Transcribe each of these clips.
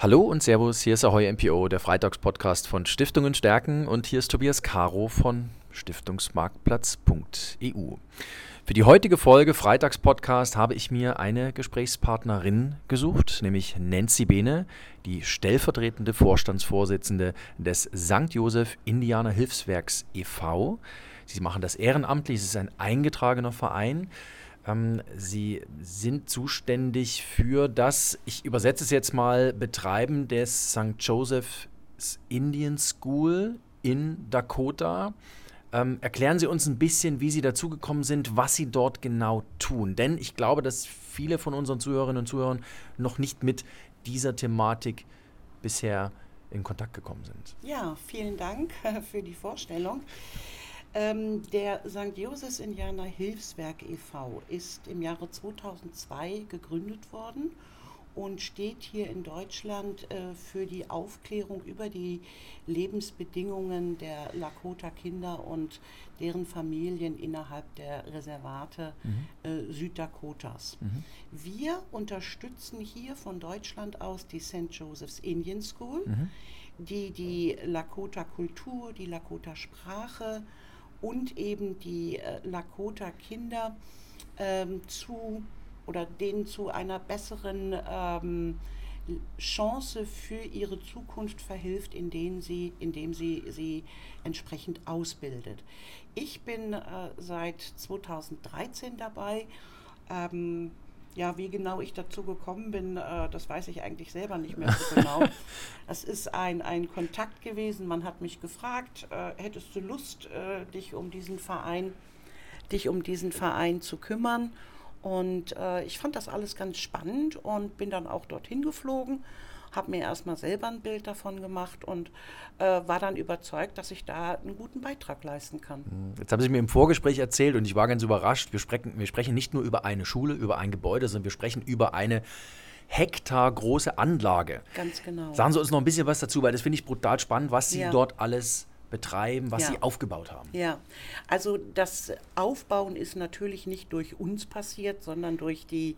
Hallo und Servus, hier ist Ahoy MPO, der Freitagspodcast von Stiftungen stärken und hier ist Tobias Caro von Stiftungsmarktplatz.eu. Für die heutige Folge Freitagspodcast habe ich mir eine Gesprächspartnerin gesucht, nämlich Nancy Behne, die stellvertretende Vorstandsvorsitzende des St. Joseph Indianer Hilfswerks e.V. Sie machen das ehrenamtlich, es ist ein eingetragener Verein. Ähm, Sie sind zuständig für das, ich übersetze es jetzt mal, Betreiben des St. Joseph's Indian School in Dakota. Ähm, erklären Sie uns ein bisschen, wie Sie dazugekommen sind, was Sie dort genau tun. Denn ich glaube, dass viele von unseren Zuhörerinnen und Zuhörern noch nicht mit dieser Thematik bisher in Kontakt gekommen sind. Ja, vielen Dank für die Vorstellung. Ähm, der St. Josephs Indianer Hilfswerk e.V. ist im Jahre 2002 gegründet worden und steht hier in Deutschland äh, für die Aufklärung über die Lebensbedingungen der Lakota-Kinder und deren Familien innerhalb der Reservate mhm. äh, Süddakotas. Mhm. Wir unterstützen hier von Deutschland aus die St. Joseph's Indian School, mhm. die die Lakota-Kultur, die Lakota-Sprache, und eben die äh, Lakota-Kinder ähm, zu oder denen zu einer besseren ähm, Chance für ihre Zukunft verhilft, indem sie, indem sie sie entsprechend ausbildet. Ich bin äh, seit 2013 dabei. Ähm, ja, wie genau ich dazu gekommen bin, äh, das weiß ich eigentlich selber nicht mehr so genau. Es ist ein, ein Kontakt gewesen. Man hat mich gefragt, äh, hättest du Lust, äh, dich um diesen Verein, dich um diesen Verein zu kümmern? Und äh, ich fand das alles ganz spannend und bin dann auch dorthin geflogen habe mir erstmal selber ein Bild davon gemacht und äh, war dann überzeugt, dass ich da einen guten Beitrag leisten kann. Hm, jetzt haben Sie mir im Vorgespräch erzählt und ich war ganz überrascht, wir sprechen, wir sprechen nicht nur über eine Schule, über ein Gebäude, sondern wir sprechen über eine Hektar große Anlage. Ganz genau. Sagen Sie uns noch ein bisschen was dazu, weil das finde ich brutal spannend, was Sie ja. dort alles betreiben, was ja. Sie aufgebaut haben. Ja, also das Aufbauen ist natürlich nicht durch uns passiert, sondern durch, die,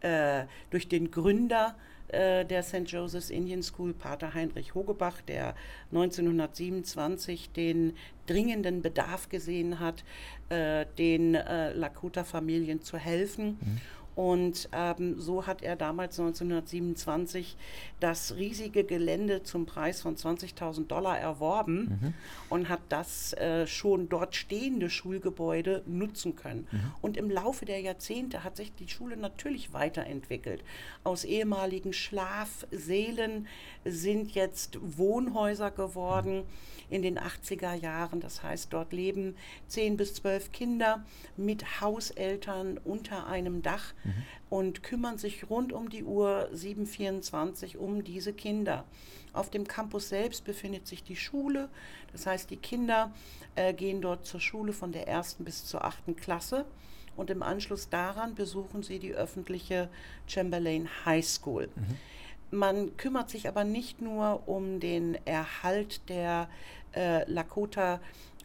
äh, durch den Gründer äh, der St. Joseph's Indian School, Pater Heinrich Hogebach, der 1927 den dringenden Bedarf gesehen hat, äh, den äh, Lakota-Familien zu helfen. Mhm und ähm, so hat er damals 1927 das riesige Gelände zum Preis von 20.000 Dollar erworben mhm. und hat das äh, schon dort stehende Schulgebäude nutzen können. Mhm. Und im Laufe der Jahrzehnte hat sich die Schule natürlich weiterentwickelt. Aus ehemaligen Schlafsälen sind jetzt Wohnhäuser geworden. Mhm in den 80er Jahren. Das heißt, dort leben 10 bis 12 Kinder mit Hauseltern unter einem Dach mhm. und kümmern sich rund um die Uhr 724 um diese Kinder. Auf dem Campus selbst befindet sich die Schule. Das heißt, die Kinder äh, gehen dort zur Schule von der ersten bis zur achten Klasse und im Anschluss daran besuchen sie die öffentliche Chamberlain High School. Mhm. Man kümmert sich aber nicht nur um den Erhalt der äh, Lakota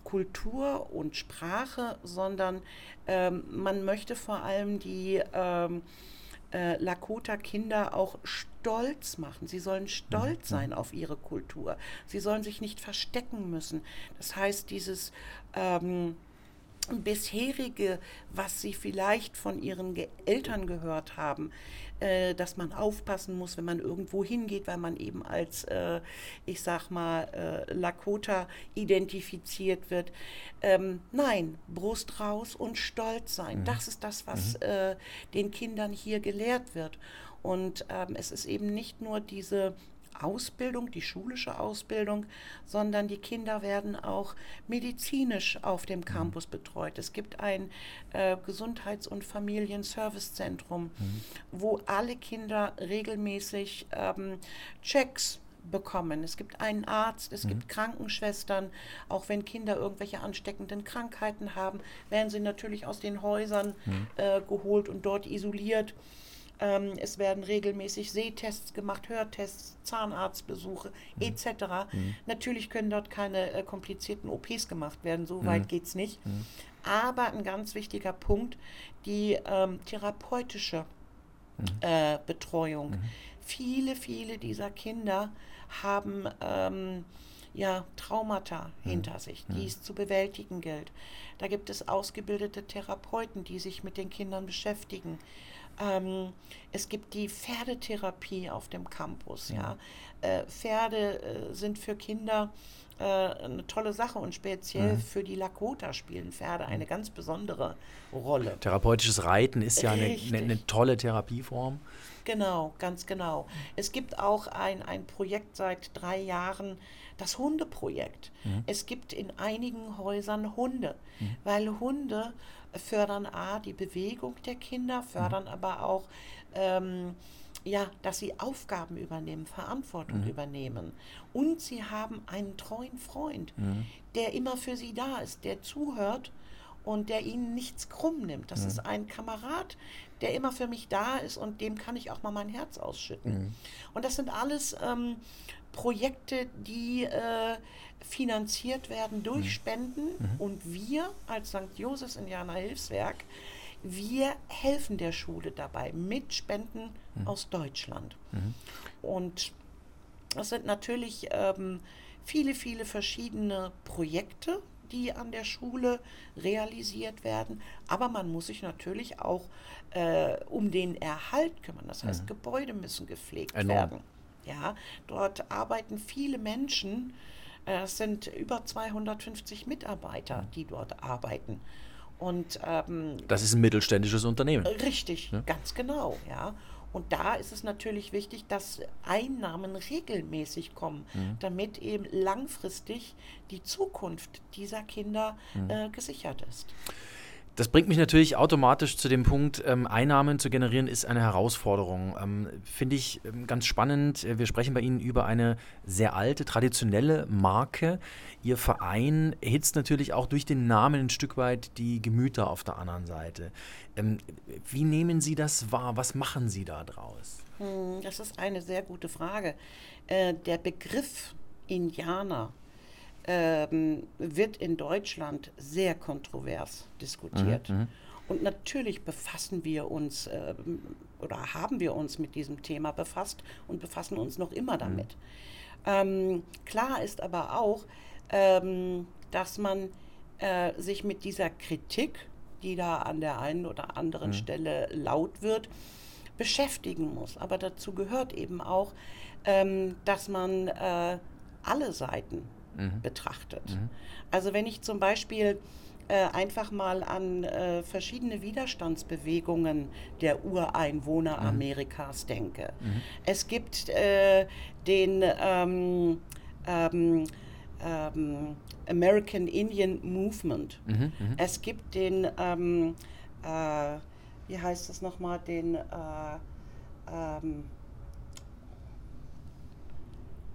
Kultur und Sprache, sondern ähm, man möchte vor allem die ähm, äh, Lakota-Kinder auch stolz machen. Sie sollen stolz mhm. sein auf ihre Kultur. Sie sollen sich nicht verstecken müssen. Das heißt, dieses ähm, bisherige, was sie vielleicht von ihren Ge Eltern gehört haben, äh, dass man aufpassen muss, wenn man irgendwo hingeht, weil man eben als, äh, ich sag mal, äh, Lakota identifiziert wird. Ähm, nein, Brust raus und stolz sein. Mhm. Das ist das, was mhm. Äh, den Kindern hier gelehrt wird. Und ähm, es ist eben nicht nur diese Ausbildung, die schulische Ausbildung, sondern die Kinder werden auch medizinisch auf dem mhm. Campus betreut. Es gibt ein äh, Gesundheits- und Familienservicezentrum, mhm. wo alle Kinder regelmäßig ähm, Checks bekommen. Es gibt einen Arzt, es mhm. gibt Krankenschwestern. Auch wenn Kinder irgendwelche ansteckenden Krankheiten haben, werden sie natürlich aus den Häusern mhm. äh, geholt und dort isoliert. Ähm, es werden regelmäßig Sehtests gemacht, Hörtests, Zahnarztbesuche mhm. etc. Mhm. Natürlich können dort keine äh, komplizierten OPs gemacht werden, so mhm. weit geht es nicht. Mhm. Aber ein ganz wichtiger Punkt, die ähm, therapeutische mhm. äh, Betreuung. Mhm. viele, viele dieser Kinder haben ähm, ja, Traumata hinter sich, die es zu bewältigen gilt. Da gibt es ausgebildete Therapeuten, die sich mit den Kindern beschäftigen. Ähm, es gibt die Pferdetherapie auf dem Campus. Ja. Äh, Pferde äh, sind für Kinder äh, eine tolle Sache und speziell Mhm. für die Lakota spielen Pferde eine ganz besondere Rolle. Therapeutisches Reiten ist ja eine, eine, eine tolle Therapieform. Genau, ganz genau. Es gibt auch ein, ein Projekt seit drei Jahren, das Hundeprojekt. Es gibt in einigen Häusern Hunde, weil Hunde fördern A, die Bewegung der Kinder, fördern aber auch, ähm, ja, dass sie Aufgaben übernehmen, Verantwortung übernehmen. Und sie haben einen treuen Freund, der immer für sie da ist, der zuhört und der ihnen nichts krumm nimmt. Das ist ein Kamerad, der immer für mich da ist und dem kann ich auch mal mein Herz ausschütten. Und das sind alles ähm, Projekte, die äh, finanziert werden durch Spenden und wir als St. Josefs Indianer Hilfswerk, wir helfen der Schule dabei mit Spenden aus Deutschland. Und es sind natürlich ähm, viele, viele verschiedene Projekte, die an der Schule realisiert werden. Aber man muss sich natürlich auch äh, um den Erhalt kümmern. Das heißt, Gebäude müssen gepflegt Enorm. werden. Ja, dort arbeiten viele Menschen. Äh, Es sind über 250 Mitarbeiter, die dort arbeiten. Und ähm, Das ist ein mittelständisches Unternehmen. Richtig, ganz genau, ja. Und da ist es natürlich wichtig, dass Einnahmen regelmäßig kommen, damit eben langfristig die Zukunft dieser Kinder äh, gesichert ist. Das bringt mich natürlich automatisch zu dem Punkt, ähm, Einnahmen zu generieren, ist eine Herausforderung. Ähm, Finde ich ähm, ganz spannend. Äh, Wir sprechen bei Ihnen über eine sehr alte, traditionelle Marke. Ihr Verein erhitzt natürlich auch durch den Namen ein Stück weit die Gemüter auf der anderen Seite. Ähm, wie nehmen Sie das wahr? Was machen Sie da draus? Hm, Das ist eine sehr gute Frage. Äh, Der Begriff Indianer ähm, wird in Deutschland sehr kontrovers diskutiert. Und natürlich befassen wir uns ähm, oder haben wir uns mit diesem Thema befasst und befassen uns noch immer damit. Ähm, klar ist aber auch, ähm, dass man äh, sich mit dieser Kritik, die da an der einen oder anderen Stelle laut wird, beschäftigen muss. Aber dazu gehört eben auch, ähm, dass man äh, alle Seiten betrachtet. Also wenn ich zum Beispiel äh, einfach mal an äh, verschiedene Widerstandsbewegungen der Ureinwohner Amerikas denke. Es gibt äh, den ähm, ähm, ähm, American Indian Movement. Es gibt den, ähm, äh, wie heißt es nochmal, den, äh, ähm,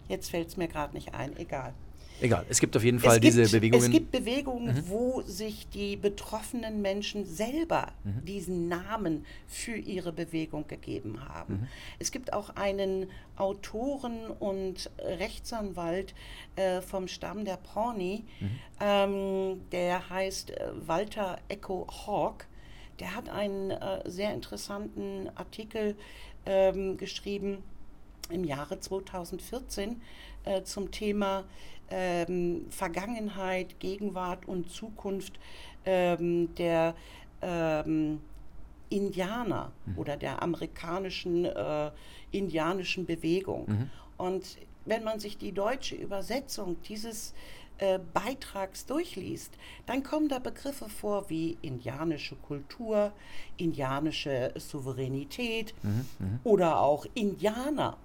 jetzt fällt es mir gerade nicht ein, egal. Egal, es gibt auf jeden Fall es diese gibt, Bewegungen. Es gibt Bewegungen, wo sich die betroffenen Menschen selber diesen Namen für ihre Bewegung gegeben haben. Es gibt auch einen Autoren und Rechtsanwalt äh, vom Stamm der Pawnee, ähm, der heißt äh, Walter Echo Hawk. Der hat einen äh, sehr interessanten Artikel ähm, geschrieben im Jahre 2014 äh, zum Thema ähm, Vergangenheit, Gegenwart und Zukunft ähm, der ähm, Indianer oder der amerikanischen äh, indianischen Bewegung. Und wenn man sich die deutsche Übersetzung dieses äh, Beitrags durchliest, dann kommen da Begriffe vor wie indianische Kultur, indianische Souveränität oder auch Indianer.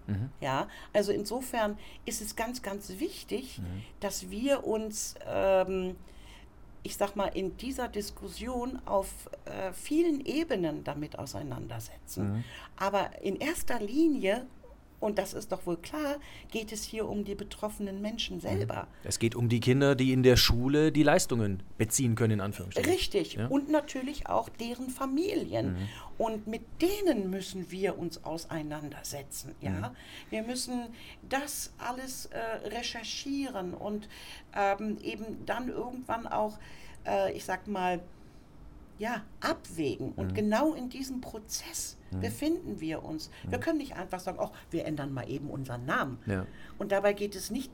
Ja, also insofern ist es ganz, ganz wichtig, dass wir uns ähm, ich sag mal, in dieser Diskussion auf äh, vielen Ebenen damit auseinandersetzen. Aber in erster Linie, und das ist doch wohl klar, geht es hier um die betroffenen Menschen selber. es geht um die Kinder, die in der Schule die Leistungen beziehen können, in Anführungsstrichen. Richtig. Ja? Und natürlich auch deren Familien. Und mit denen müssen wir uns auseinandersetzen. Ja? Wir müssen das alles äh, recherchieren und ähm, eben dann irgendwann auch, äh, ich sag mal, ja, abwägen. Und genau in diesem Prozess befinden wir uns. Wir können nicht einfach sagen, oh, wir ändern mal eben unseren Namen. Ja. Und dabei geht es nicht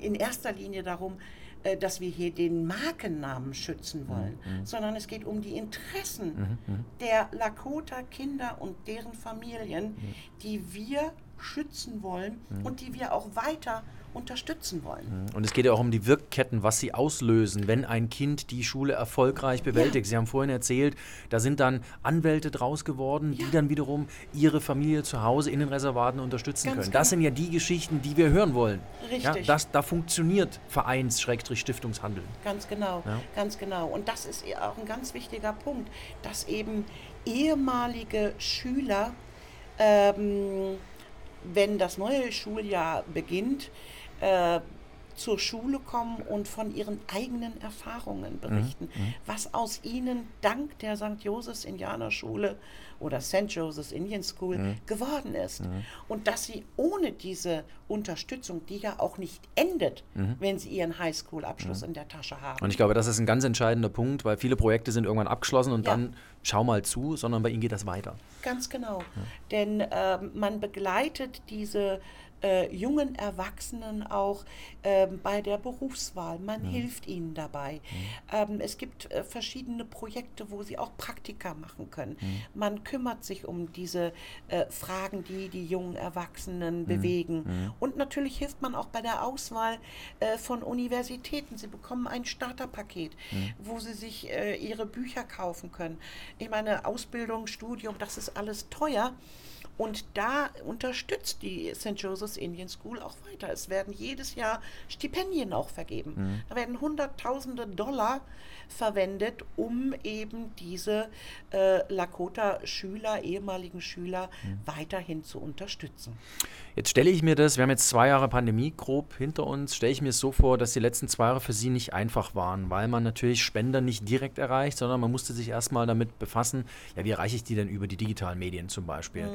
in erster Linie darum, äh, dass wir hier den Markennamen schützen wollen, sondern es geht um die Interessen der Lakota-Kinder und deren Familien, die wir schützen wollen und die wir auch weiter unterstützen wollen. Und es geht ja auch um die Wirkketten, was sie auslösen, wenn ein Kind die Schule erfolgreich bewältigt. Sie haben vorhin erzählt, da sind dann Anwälte draus geworden, die Ja. dann wiederum ihre Familie zu Hause in den Reservaten unterstützen Ganz können. Das genau. sind ja die Geschichten, die wir hören wollen. Ja, Richtig. das, da funktioniert Vereins-Stiftungshandeln. Ganz genau, Ja. ganz genau. Und das ist ja auch ein ganz wichtiger Punkt, dass eben ehemalige Schüler, ähm, wenn das neue Schuljahr beginnt, äh, zur Schule kommen und von ihren eigenen Erfahrungen berichten, was aus ihnen dank der St. Josephs Indianerschule oder St. Joseph's Indian School geworden ist. Und dass sie ohne diese Unterstützung, die ja auch nicht endet, wenn sie ihren Highschool-Abschluss in der Tasche haben. Und ich glaube, das ist ein ganz entscheidender Punkt, weil viele Projekte sind irgendwann abgeschlossen und Ja. dann schau mal zu, sondern bei ihnen geht das weiter. Ganz genau. Denn ähm, man begleitet diese äh, jungen Erwachsenen auch ähm, bei der Berufswahl. Man hilft ihnen dabei. Ähm, es gibt äh, verschiedene Projekte, wo sie auch Praktika machen können. Man kümmert sich um diese äh, Fragen, die die jungen Erwachsenen bewegen. Und natürlich hilft man auch bei der Auswahl äh, von Universitäten. Sie bekommen ein Starterpaket, wo sie sich äh, ihre Bücher kaufen können. Ich meine, Ausbildung, Studium, das ist alles teuer. Und da unterstützt die St. Joseph's Indian School auch weiter. Es werden jedes Jahr Stipendien auch vergeben. Da werden Hunderttausende Dollar verwendet, um eben diese äh, Lakota-Schüler, ehemaligen Schüler, weiterhin zu unterstützen. Jetzt stelle ich mir das, wir haben jetzt zwei Jahre Pandemie grob hinter uns, stelle ich mir es so vor, dass die letzten zwei Jahre für Sie nicht einfach waren, weil man natürlich Spender nicht direkt erreicht, sondern man musste sich erstmal damit befassen, ja, wie erreiche ich die denn über die digitalen Medien zum Beispiel?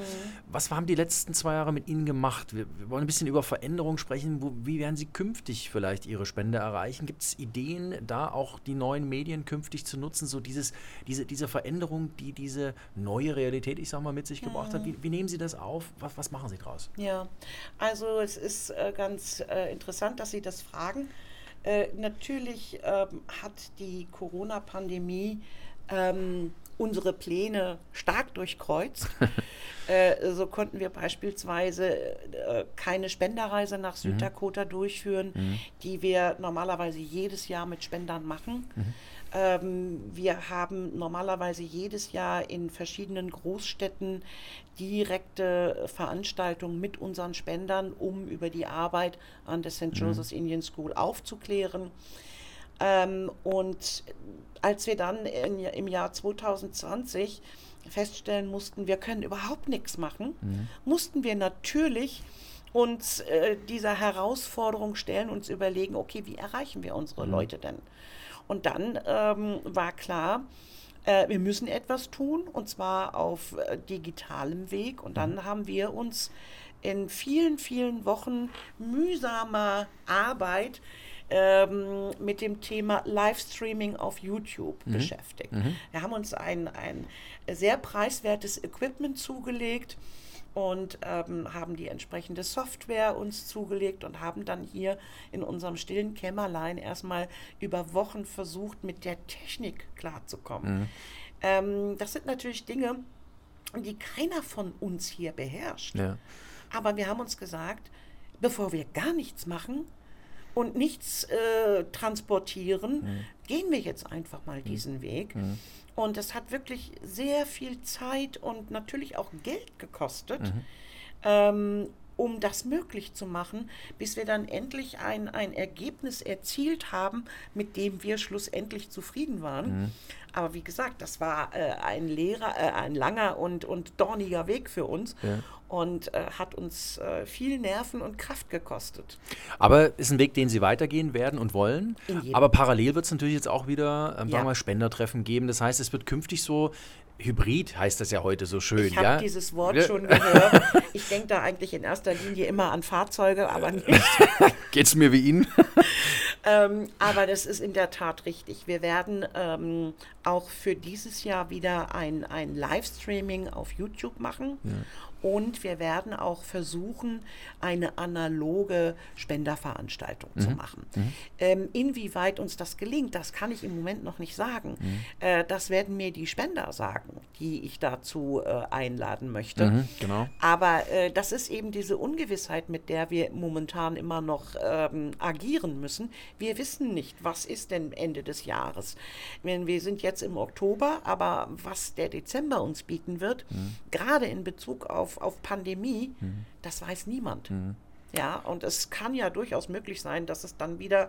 Was haben die letzten zwei Jahre mit Ihnen gemacht? Wir, wir wollen ein bisschen über Veränderungen sprechen. Wo, wie werden Sie künftig vielleicht Ihre Spende erreichen? Gibt es Ideen, da auch die neuen Medien künftig zu nutzen, so dieses, diese, diese Veränderung, die diese neue Realität, ich sag mal, mit sich gebracht hat? Wie, wie nehmen Sie das auf? Was, was machen Sie draus? Ja, also es ist äh, ganz äh, interessant, dass Sie das fragen. Äh, natürlich ähm, hat die Corona-Pandemie ähm, unsere Pläne stark durchkreuzt. äh, so konnten wir beispielsweise äh, keine Spenderreise nach Süddakota durchführen, die wir normalerweise jedes Jahr mit Spendern machen. Ähm, wir haben normalerweise jedes Jahr in verschiedenen Großstädten direkte Veranstaltungen mit unseren Spendern, um über die Arbeit an der St. Joseph's Indian School aufzuklären. Ähm, und als wir dann in, im Jahr 2020 feststellen mussten, wir können überhaupt nichts machen, mussten wir natürlich uns äh, dieser Herausforderung stellen, uns überlegen, okay, wie erreichen wir unsere Leute denn? Und dann ähm, war klar, äh, wir müssen etwas tun und zwar auf äh, digitalem Weg. Und dann haben wir uns in vielen, vielen Wochen mühsamer Arbeit ähm, mit dem Thema Livestreaming auf YouTube beschäftigt. Wir haben uns ein, ein sehr preiswertes Equipment zugelegt und ähm, haben die entsprechende Software uns zugelegt und haben dann hier in unserem stillen Kämmerlein erstmal über Wochen versucht, mit der Technik klarzukommen. Ähm, das sind natürlich Dinge, die keiner von uns hier beherrscht. Ja. Aber wir haben uns gesagt, bevor wir gar nichts machen und nichts äh, transportieren, gehen wir jetzt einfach mal diesen Weg. Und es hat wirklich sehr viel Zeit und natürlich auch Geld gekostet, ähm, um das möglich zu machen, bis wir dann endlich ein, ein Ergebnis erzielt haben, mit dem wir schlussendlich zufrieden waren. Aber wie gesagt, das war äh, ein, Lehrer, äh, ein langer und, und dorniger Weg für uns Ja. Und äh, hat uns äh, viel Nerven und Kraft gekostet. Aber ist ein Weg, den Sie weitergehen werden und wollen. Aber parallel wird es natürlich jetzt auch wieder, ähm, Ja. mal, Spendertreffen geben. Das heißt, es wird künftig so, Hybrid heißt das ja heute so schön. Ich habe ja? dieses Wort Ja. schon gehört. Ich denke da eigentlich in erster Linie immer an Fahrzeuge, aber nicht. Geht's mir wie Ihnen? ähm, aber das ist in der Tat richtig. Wir werden ähm, auch für dieses Jahr wieder ein, ein Livestreaming auf YouTube machen. Ja. Und wir werden auch versuchen, eine analoge Spenderveranstaltung mhm. zu machen. Mhm. Ähm, inwieweit uns das gelingt, das kann ich im Moment noch nicht sagen. Mhm. Äh, das werden mir die Spender sagen, die ich dazu äh, einladen möchte. Mhm, genau. Aber äh, das ist eben diese Ungewissheit, mit der wir momentan immer noch ähm, agieren müssen. Wir wissen nicht, was ist denn Ende des Jahres. Wir sind jetzt im Oktober, aber was der Dezember uns bieten wird, mhm. gerade in Bezug auf auf, auf Pandemie, mhm. das weiß niemand. Mhm. Ja, und es kann ja durchaus möglich sein, dass es dann wieder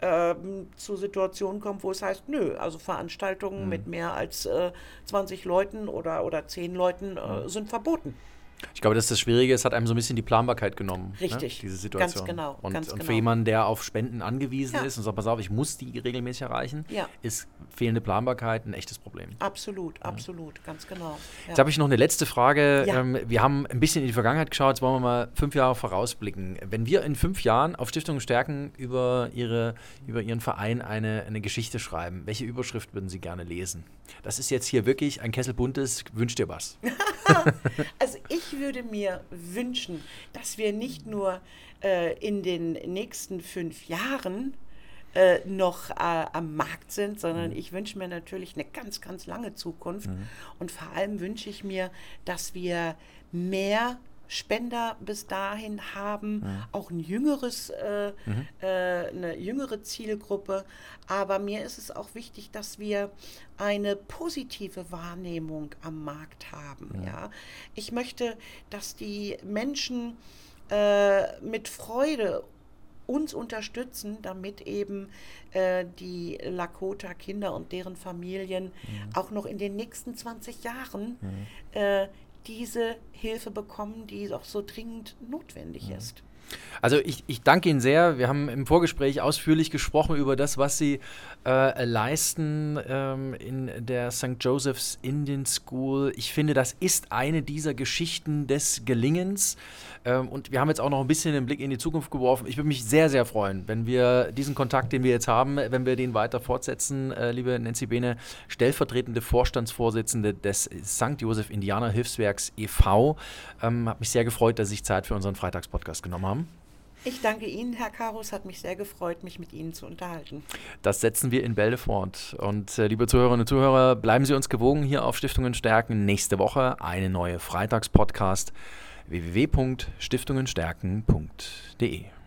ähm, zu Situationen kommt, wo es heißt, nö, also Veranstaltungen mhm. mit mehr als äh, 20 Leuten oder, oder 10 Leuten äh, mhm. sind verboten. Ich glaube, das ist das Schwierige, es hat einem so ein bisschen die Planbarkeit genommen. Ne, Richtig. Ne? Diese Situation. Ganz genau. Und, ganz und genau. für jemanden, der auf Spenden angewiesen ja. ist und sagt, pass auf, ich muss die regelmäßig erreichen, ja. ist fehlende Planbarkeit ein echtes Problem. Absolut, absolut, ganz genau. Jetzt habe ich noch eine letzte Frage. Ähm, wir haben ein bisschen in die Vergangenheit geschaut, jetzt wollen wir mal fünf Jahre vorausblicken. Wenn wir in fünf Jahren auf Stiftungen Stärken über, ihre, über Ihren Verein eine, eine Geschichte schreiben, welche Überschrift würden Sie gerne lesen? Das ist jetzt hier wirklich ein Kessel buntes, wünscht ihr was? also ich würde mir wünschen, dass wir nicht nur äh, in den nächsten fünf Jahren äh, noch äh, am Markt sind, sondern mhm. ich wünsche mir natürlich eine ganz, ganz lange Zukunft. Mhm. Und vor allem wünsche ich mir, dass wir mehr Spender bis dahin haben, mhm. auch ein jüngeres, äh, mhm. äh, eine jüngere Zielgruppe. Aber mir ist es auch wichtig, dass wir eine positive Wahrnehmung am Markt haben. Ja. ja? Ich möchte, dass die Menschen äh, mit Freude uns unterstützen, damit eben äh, die Lakota-Kinder und deren Familien mhm. auch noch in den nächsten 20 Jahren mhm. äh, diese Hilfe bekommen, die auch so dringend notwendig ist. Also ich, ich danke Ihnen sehr. Wir haben im Vorgespräch ausführlich gesprochen über das, was Sie äh, leisten ähm, in der St. Joseph's Indian School. Ich finde, das ist eine dieser Geschichten des Gelingens. Ähm, und wir haben jetzt auch noch ein bisschen den Blick in die Zukunft geworfen. Ich würde mich sehr, sehr freuen, wenn wir diesen Kontakt, den wir jetzt haben, wenn wir den weiter fortsetzen. Äh, liebe Nancy Bene, stellvertretende Vorstandsvorsitzende des St. Joseph Indianer Hilfswerks e.V. Ähm, hat mich sehr gefreut, dass Sie sich Zeit für unseren Freitagspodcast genommen haben. Ich danke Ihnen, Herr Karus. Hat mich sehr gefreut, mich mit Ihnen zu unterhalten. Das setzen wir in Bälde fort. Und äh, liebe Zuhörerinnen und Zuhörer, bleiben Sie uns gewogen hier auf Stiftungen stärken. Nächste Woche eine neue Freitagspodcast www.stiftungenstärken.de.